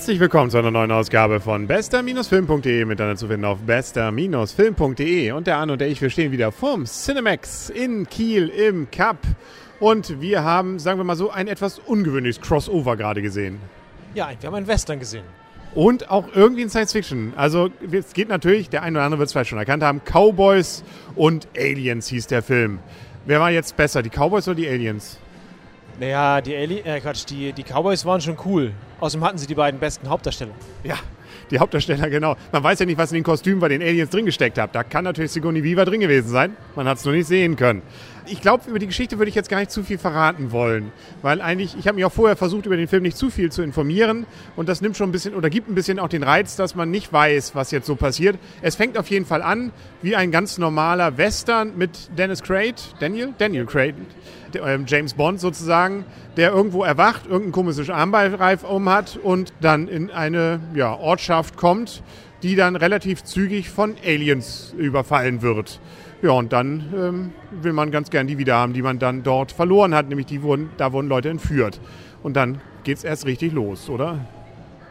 Herzlich willkommen zu einer neuen Ausgabe von bester-film.de miteinander zu finden auf bester-film.de und der Arne und der ich, wir stehen wieder vorm Cinemax in Kiel im Cup und wir haben, sagen wir mal so, ein etwas ungewöhnliches Crossover gerade gesehen. Ja, wir haben einen Western gesehen. Und auch irgendwie in Science Fiction. Also es geht natürlich, der eine oder andere wird es vielleicht schon erkannt haben, Cowboys und Aliens hieß der Film. Wer war jetzt besser, die Cowboys oder die Aliens? Naja, die, Ali äh, Quatsch, die, die Cowboys waren schon cool. Außerdem hatten sie die beiden besten Hauptdarsteller. Ja, die Hauptdarsteller, genau. Man weiß ja nicht, was in den Kostümen bei den Aliens drin gesteckt hat. Da kann natürlich Sigourney Weaver drin gewesen sein. Man hat es nur nicht sehen können. Ich glaube, über die Geschichte würde ich jetzt gar nicht zu viel verraten wollen, weil eigentlich, ich habe mich auch vorher versucht, über den Film nicht zu viel zu informieren und das nimmt schon ein bisschen oder gibt ein bisschen auch den Reiz, dass man nicht weiß, was jetzt so passiert. Es fängt auf jeden Fall an wie ein ganz normaler Western mit Dennis Quaid, Daniel, Daniel Quaid, ähm, James Bond sozusagen, der irgendwo erwacht, irgendein komisches Armballreif um hat und dann in eine ja, Ortschaft kommt, die dann relativ zügig von Aliens überfallen wird. Ja, und dann ähm, will man ganz gern die wieder haben, die man dann dort verloren hat, nämlich die wurden, da wurden Leute entführt. Und dann geht es erst richtig los, oder?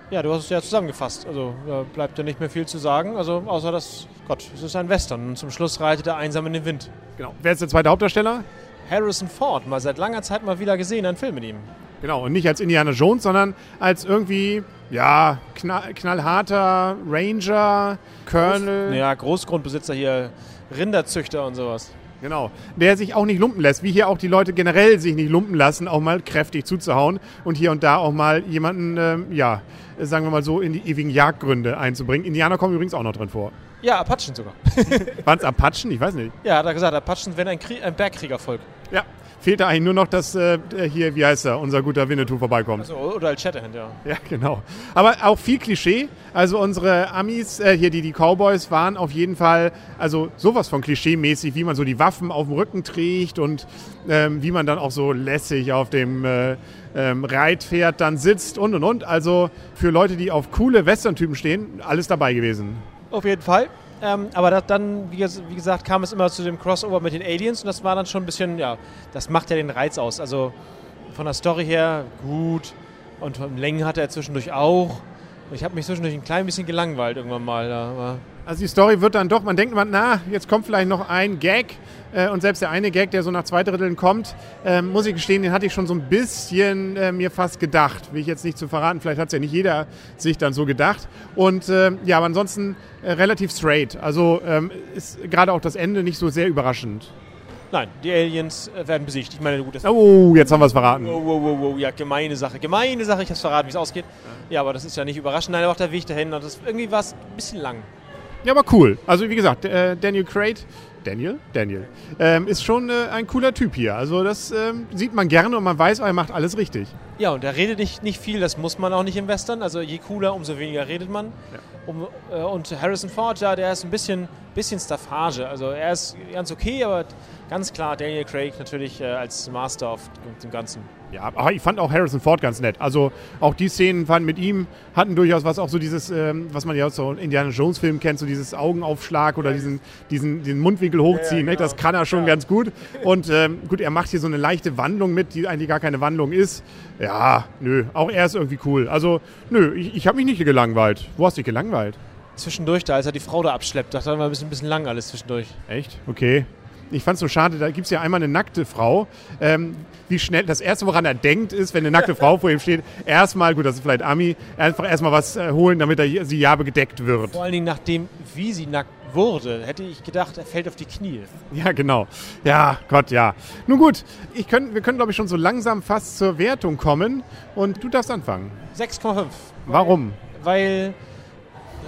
Ja, du hast es ja zusammengefasst. Also da bleibt ja nicht mehr viel zu sagen. Also außer dass, Gott, es ist ein Western. Und zum Schluss reitet er einsam in den Wind. Genau. Wer ist der zweite Hauptdarsteller? Harrison Ford, mal seit langer Zeit mal wieder gesehen, ein Film mit ihm. Genau, und nicht als Indiana Jones, sondern als irgendwie, ja, knall, knallharter Ranger, Colonel. Groß, ja, Großgrundbesitzer hier, Rinderzüchter und sowas. Genau, der sich auch nicht lumpen lässt, wie hier auch die Leute generell sich nicht lumpen lassen, auch mal kräftig zuzuhauen und hier und da auch mal jemanden, ähm, ja, sagen wir mal so, in die ewigen Jagdgründe einzubringen. Indianer kommen übrigens auch noch drin vor. Ja, Apachen sogar. Waren es Apachen? Ich weiß nicht. Ja, hat er gesagt, Apachen wären ein, ein Bergkriegervolk. Ja, fehlt da eigentlich nur noch, dass äh, hier, wie heißt er, unser guter Winnetou vorbeikommt. Also, oder als Shatterhand, ja. Ja, genau. Aber auch viel Klischee. Also unsere Amis, äh, hier die, die Cowboys, waren auf jeden Fall, also sowas von Klischee-mäßig, wie man so die Waffen auf dem Rücken trägt und ähm, wie man dann auch so lässig auf dem äh, ähm, Reitpferd dann sitzt und und und. Also für Leute, die auf coole Western-Typen stehen, alles dabei gewesen. Auf jeden Fall. Ähm, aber das, dann, wie, wie, gesagt, kam es immer zu dem Crossover mit den Aliens und das war dann schon ein bisschen, ja, das macht ja den Reiz aus. Also von der Story her gut und von Längen hatte er zwischendurch auch. Ich habe mich zwischendurch ein klein bisschen gelangweilt irgendwann mal. Aber also die Story wird dann doch, man denkt man, na, jetzt kommt vielleicht noch ein Gag. Äh, und selbst der eine Gag, der so nach zwei Dritteln kommt, äh, muss ich gestehen, den hatte ich schon so ein bisschen äh, mir fast gedacht. Will ich jetzt nicht zu verraten, vielleicht hat es ja nicht jeder sich dann so gedacht. Und äh, ja, aber ansonsten äh, relativ straight. Also ähm, ist gerade auch das Ende nicht so sehr überraschend. Nein, die Aliens äh, werden besiegt. Ich meine, gut, das Oh, jetzt haben wir es verraten. Wow, wow, wow, wow, ja, gemeine Sache. Gemeine Sache, ich habe es verraten, wie es ausgeht. Ja, aber das ist ja nicht überraschend. Nein, auch der Weg dahin. Das, irgendwie war es ein bisschen lang. Ja, aber cool. Also wie gesagt, äh, Daniel Craig, Daniel? Daniel, ähm, ist schon äh, ein cooler Typ hier. Also das ähm, sieht man gerne und man weiß, er macht alles richtig. Ja, und er redet nicht, nicht viel, das muss man auch nicht im Western. Also je cooler, umso weniger redet man. Ja. Um, äh, und Harrison Ford, ja, der ist ein bisschen, bisschen Staffage. Also er ist ganz okay, aber ganz klar Daniel Craig natürlich äh, als Master auf dem Ganzen. Ja, aber ich fand auch Harrison Ford ganz nett. Also auch die Szenen fanden mit ihm hatten durchaus was, auch so dieses, ähm, was man ja aus so Indiana Jones Film kennt, so dieses Augenaufschlag oder diesen, diesen, diesen Mundwinkel hochziehen. Ja, ja, genau. Das kann er schon ja. ganz gut. Und ähm, gut, er macht hier so eine leichte Wandlung mit, die eigentlich gar keine Wandlung ist. Ja, nö, auch er ist irgendwie cool. Also, nö, ich, ich habe mich nicht gelangweilt. Wo hast du dich gelangweilt? Zwischendurch, da als er die Frau da abschleppt, dachte war ein bisschen, ein bisschen lang alles zwischendurch. Echt? Okay ich fand es so schade, da gibt es ja einmal eine nackte Frau. Ähm, wie schnell, das erste, woran er denkt, ist, wenn eine nackte Frau vor ihm steht, erstmal, gut, das ist vielleicht Ami, einfach erstmal was äh, holen, damit er, sie ja gedeckt wird. Vor allen Dingen nachdem, wie sie nackt wurde, hätte ich gedacht, er fällt auf die Knie. Ja, genau. Ja, Gott, ja. Nun gut, ich könnt, wir können, glaube ich, schon so langsam fast zur Wertung kommen und du darfst anfangen. 6,5. Warum? Weil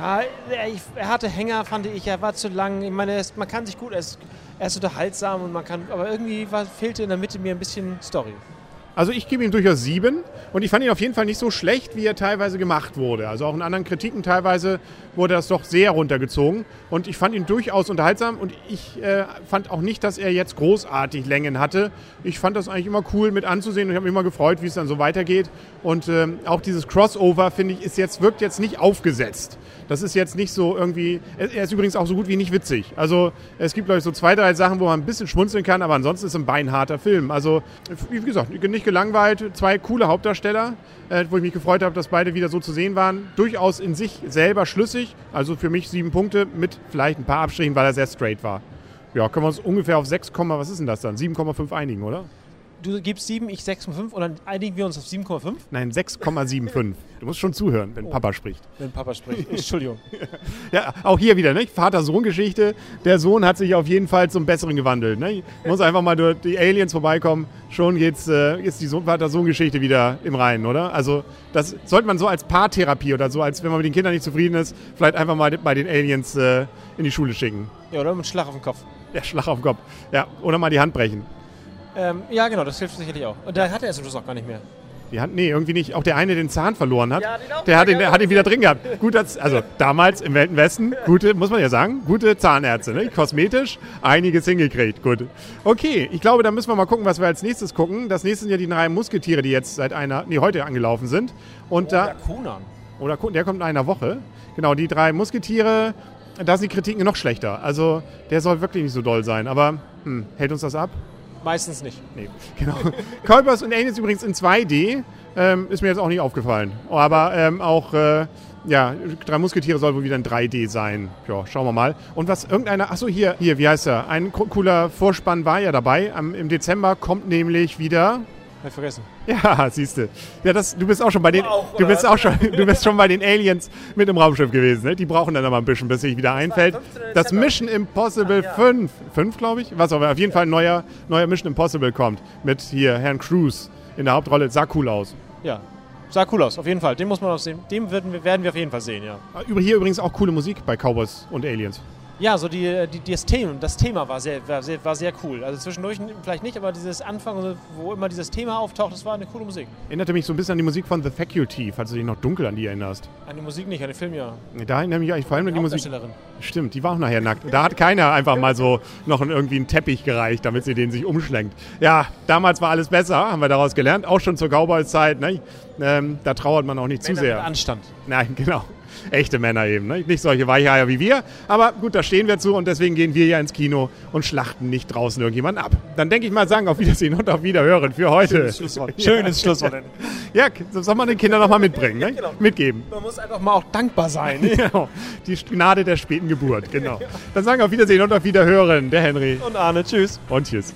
ja, er hatte Hänger, fand ich, er war zu lang. Ich meine, man kann sich gut, er ist er ist unterhaltsam und man kann, aber irgendwie war, fehlte in der Mitte mir ein bisschen Story. Also ich gebe ihm durchaus sieben und ich fand ihn auf jeden Fall nicht so schlecht, wie er teilweise gemacht wurde. Also auch in anderen Kritiken teilweise wurde das doch sehr runtergezogen und ich fand ihn durchaus unterhaltsam und ich äh, fand auch nicht, dass er jetzt großartig Längen hatte. Ich fand das eigentlich immer cool mit anzusehen und ich habe mich immer gefreut, wie es dann so weitergeht. Und äh, auch dieses Crossover, finde ich, ist jetzt, wirkt jetzt nicht aufgesetzt. Das ist jetzt nicht so irgendwie. Er ist übrigens auch so gut wie nicht witzig. Also es gibt, glaube ich, so zwei, drei Sachen, wo man ein bisschen schmunzeln kann, aber ansonsten ist es ein beinharter Film. Also, wie gesagt, nicht nicht gelangweilt. Zwei coole Hauptdarsteller, äh, wo ich mich gefreut habe, dass beide wieder so zu sehen waren. Durchaus in sich selber schlüssig. Also für mich sieben Punkte mit vielleicht ein paar Abstrichen, weil er sehr straight war. Ja, können wir uns ungefähr auf 6, was ist denn das dann? 7,5 einigen, oder? Du gibst 7, ich 6,5 und dann einigen wir uns auf 7,5? Nein, 6,75. Du musst schon zuhören, wenn oh, Papa spricht. Wenn Papa spricht. Entschuldigung. ja, auch hier wieder, ne? Vater-Sohn-Geschichte. Der Sohn hat sich auf jeden Fall zum Besseren gewandelt. Ne? Muss einfach mal durch die Aliens vorbeikommen. Schon geht's, äh, ist die Vater-Sohn-Geschichte wieder im Reinen, oder? Also, das sollte man so als Paartherapie oder so, als wenn man mit den Kindern nicht zufrieden ist, vielleicht einfach mal bei den Aliens äh, in die Schule schicken. Ja, oder mit Schlag auf den Kopf. Ja, Schlag auf den Kopf. Ja, oder mal die Hand brechen. Ähm, ja, genau, das hilft sicherlich auch. Und da hat er es Schluss auch gar nicht mehr. Die Hand, nee, irgendwie nicht. Auch der eine, den Zahn verloren hat, ja, der, hat ihn, der hat ihn wieder drin gehabt. Gut, also damals im Welten Westen, gute, muss man ja sagen, gute Zahnärzte, ne? kosmetisch, einiges hingekriegt. Gut. Okay, ich glaube, da müssen wir mal gucken, was wir als nächstes gucken. Das nächste sind ja die drei Musketiere, die jetzt seit einer, nee, heute angelaufen sind. Und oh, da, der Conan. Oder der kommt in einer Woche. Genau, die drei Musketiere, da sind die Kritiken noch schlechter. Also der soll wirklich nicht so doll sein. Aber hm, hält uns das ab? Meistens nicht. Nee, genau. Kolbers und Aliens übrigens in 2D. Ähm, ist mir jetzt auch nicht aufgefallen. Aber ähm, auch, äh, ja, Drei Musketiere soll wohl wieder in 3D sein. Ja, schauen wir mal. Und was irgendeiner, achso, hier, hier, wie heißt er? Ein cooler Vorspann war ja dabei. Am, Im Dezember kommt nämlich wieder hab vergessen. Ja, siehst du. Ja, das, du bist auch schon bei den, auch, du bist auch schon, du bist schon bei den Aliens mit dem Raumschiff gewesen. Ne? Die brauchen dann aber ein bisschen, bis sich wieder einfällt. Das Mission Impossible Ach, ja. 5, 5 glaube ich, was aber auf jeden Fall ein neuer, neuer Mission Impossible kommt mit hier Herrn Cruz in der Hauptrolle. Sah cool aus. Ja, sah cool aus, auf jeden Fall. Den muss man auch sehen. Den werden wir, werden wir auf jeden Fall sehen, ja. Über hier übrigens auch coole Musik bei Cowboys und Aliens. Ja, so die, die, das, Thema, das Thema war sehr, war, sehr, war sehr cool. Also zwischendurch vielleicht nicht, aber dieses Anfang, wo immer dieses Thema auftaucht, das war eine coole Musik. Erinnerte mich so ein bisschen an die Musik von The Faculty, falls du dich noch dunkel an die erinnerst. An die Musik nicht, an den Film ja. Da erinnere ich mich eigentlich vor allem an die Musik. Stimmt, die war auch nachher nackt. Da hat keiner einfach mal so noch irgendwie einen Teppich gereicht, damit sie den sich umschlenkt. Ja, damals war alles besser, haben wir daraus gelernt. Auch schon zur Cowboys-Zeit. Ne? Ähm, da trauert man auch nicht Männer zu sehr. Mit Anstand. Nein, genau echte Männer eben. Ne? Nicht solche Weicheier wie wir. Aber gut, da stehen wir zu und deswegen gehen wir ja ins Kino und schlachten nicht draußen irgendjemanden ab. Dann denke ich mal sagen, auf Wiedersehen und auf Wiederhören für heute. Schönes Schlusswort. Schönes Schlusswort. ja, das soll man den Kindern nochmal mitbringen. Ne? Genau. Mitgeben. Man muss einfach mal auch dankbar sein. genau. Die Gnade der späten Geburt, genau. Dann sagen wir auf Wiedersehen und auf Wiederhören. Der Henry. Und Arne. Tschüss. Und tschüss.